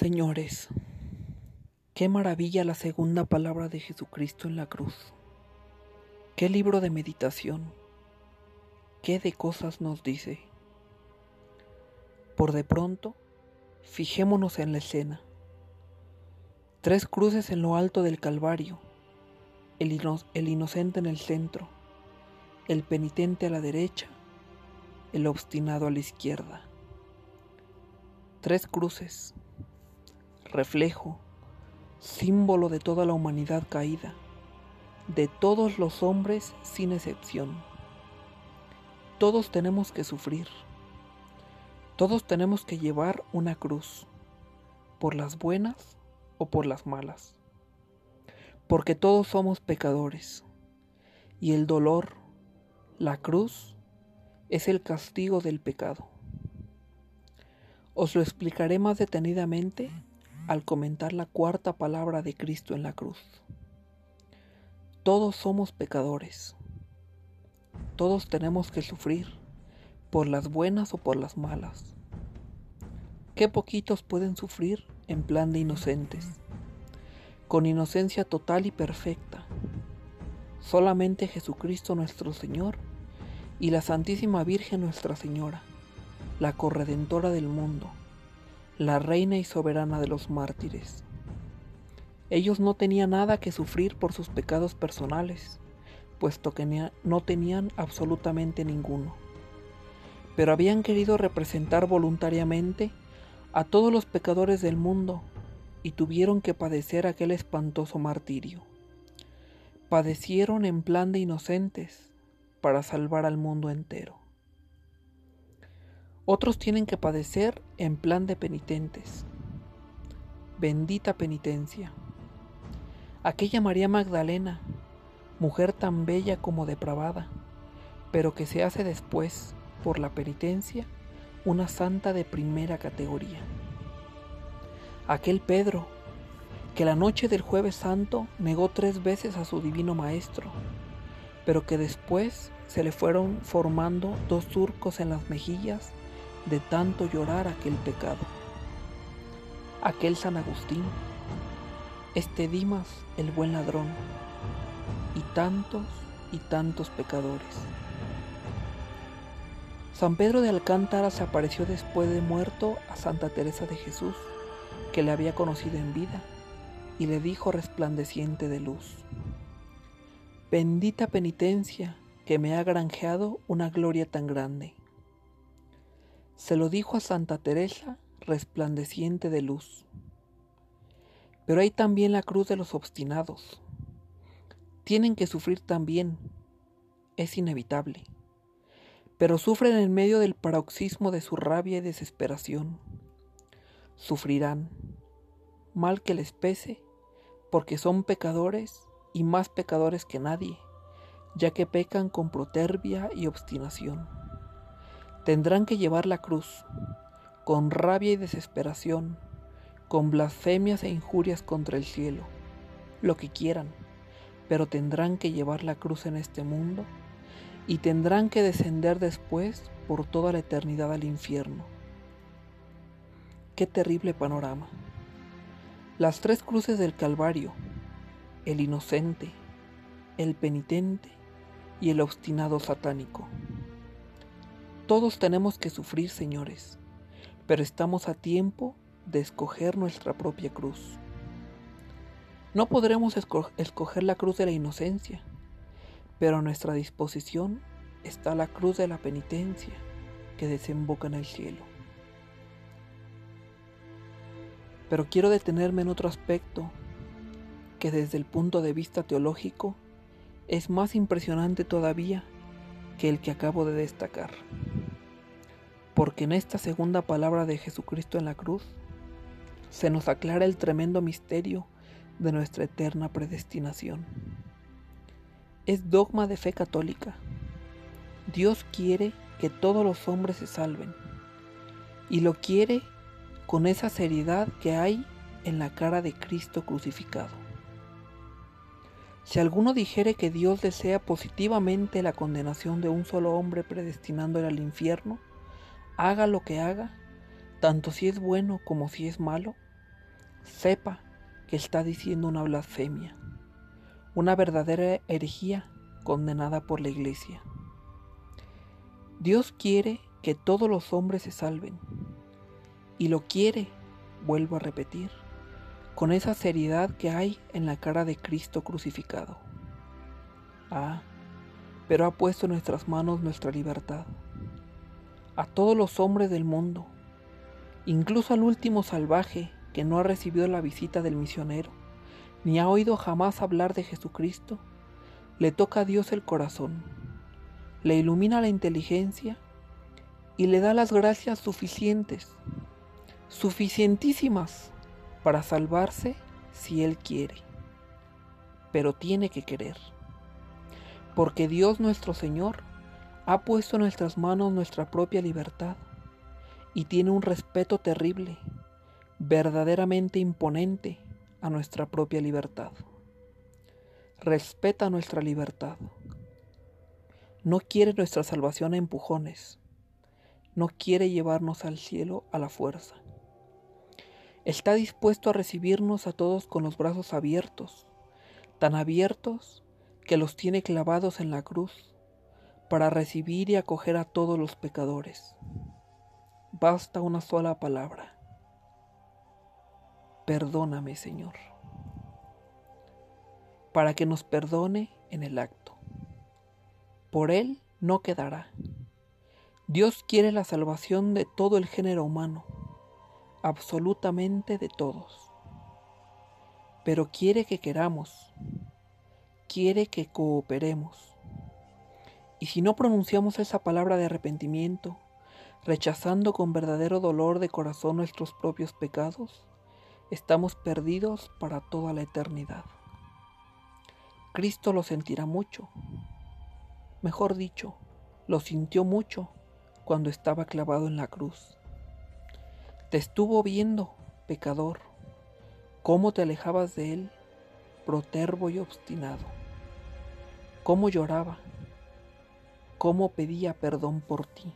Señores, qué maravilla la segunda palabra de Jesucristo en la cruz. Qué libro de meditación. Qué de cosas nos dice. Por de pronto, fijémonos en la escena. Tres cruces en lo alto del Calvario, el, el inocente en el centro, el penitente a la derecha, el obstinado a la izquierda. Tres cruces reflejo, símbolo de toda la humanidad caída, de todos los hombres sin excepción. Todos tenemos que sufrir, todos tenemos que llevar una cruz, por las buenas o por las malas, porque todos somos pecadores, y el dolor, la cruz, es el castigo del pecado. Os lo explicaré más detenidamente al comentar la cuarta palabra de Cristo en la cruz. Todos somos pecadores. Todos tenemos que sufrir, por las buenas o por las malas. Qué poquitos pueden sufrir en plan de inocentes, con inocencia total y perfecta. Solamente Jesucristo nuestro Señor y la Santísima Virgen Nuestra Señora, la corredentora del mundo la reina y soberana de los mártires. Ellos no tenían nada que sufrir por sus pecados personales, puesto que no tenían absolutamente ninguno. Pero habían querido representar voluntariamente a todos los pecadores del mundo y tuvieron que padecer aquel espantoso martirio. Padecieron en plan de inocentes para salvar al mundo entero. Otros tienen que padecer en plan de penitentes. Bendita penitencia. Aquella María Magdalena, mujer tan bella como depravada, pero que se hace después, por la penitencia, una santa de primera categoría. Aquel Pedro, que la noche del jueves santo negó tres veces a su divino maestro, pero que después se le fueron formando dos surcos en las mejillas de tanto llorar aquel pecado. Aquel San Agustín, este Dimas el buen ladrón, y tantos y tantos pecadores. San Pedro de Alcántara se apareció después de muerto a Santa Teresa de Jesús, que le había conocido en vida, y le dijo resplandeciente de luz, Bendita penitencia que me ha granjeado una gloria tan grande. Se lo dijo a Santa Teresa, resplandeciente de luz. Pero hay también la cruz de los obstinados. Tienen que sufrir también. Es inevitable. Pero sufren en medio del paroxismo de su rabia y desesperación. Sufrirán, mal que les pese, porque son pecadores y más pecadores que nadie, ya que pecan con proterbia y obstinación. Tendrán que llevar la cruz, con rabia y desesperación, con blasfemias e injurias contra el cielo, lo que quieran, pero tendrán que llevar la cruz en este mundo y tendrán que descender después por toda la eternidad al infierno. Qué terrible panorama. Las tres cruces del Calvario, el inocente, el penitente y el obstinado satánico. Todos tenemos que sufrir, señores, pero estamos a tiempo de escoger nuestra propia cruz. No podremos escoger la cruz de la inocencia, pero a nuestra disposición está la cruz de la penitencia que desemboca en el cielo. Pero quiero detenerme en otro aspecto que desde el punto de vista teológico es más impresionante todavía que el que acabo de destacar porque en esta segunda palabra de Jesucristo en la cruz se nos aclara el tremendo misterio de nuestra eterna predestinación. Es dogma de fe católica. Dios quiere que todos los hombres se salven y lo quiere con esa seriedad que hay en la cara de Cristo crucificado. Si alguno dijere que Dios desea positivamente la condenación de un solo hombre predestinándole al infierno, haga lo que haga, tanto si es bueno como si es malo, sepa que está diciendo una blasfemia, una verdadera herejía condenada por la iglesia. Dios quiere que todos los hombres se salven, y lo quiere, vuelvo a repetir, con esa seriedad que hay en la cara de Cristo crucificado. Ah, pero ha puesto en nuestras manos nuestra libertad. A todos los hombres del mundo, incluso al último salvaje que no ha recibido la visita del misionero, ni ha oído jamás hablar de Jesucristo, le toca a Dios el corazón, le ilumina la inteligencia y le da las gracias suficientes, suficientísimas, para salvarse si Él quiere. Pero tiene que querer, porque Dios nuestro Señor ha puesto en nuestras manos nuestra propia libertad y tiene un respeto terrible verdaderamente imponente a nuestra propia libertad. Respeta nuestra libertad. No quiere nuestra salvación a empujones. No quiere llevarnos al cielo a la fuerza. Está dispuesto a recibirnos a todos con los brazos abiertos, tan abiertos que los tiene clavados en la cruz, para recibir y acoger a todos los pecadores. Basta una sola palabra Perdóname, Señor, para que nos perdone en el acto. Por Él no quedará. Dios quiere la salvación de todo el género humano, absolutamente de todos. Pero quiere que queramos, quiere que cooperemos. Y si no pronunciamos esa palabra de arrepentimiento, rechazando con verdadero dolor de corazón nuestros propios pecados, estamos perdidos para toda la eternidad. Cristo lo sentirá mucho, mejor dicho, lo sintió mucho cuando estaba clavado en la cruz. Te estuvo viendo, pecador, cómo te alejabas de él, protervo y obstinado, cómo lloraba, cómo pedía perdón por ti.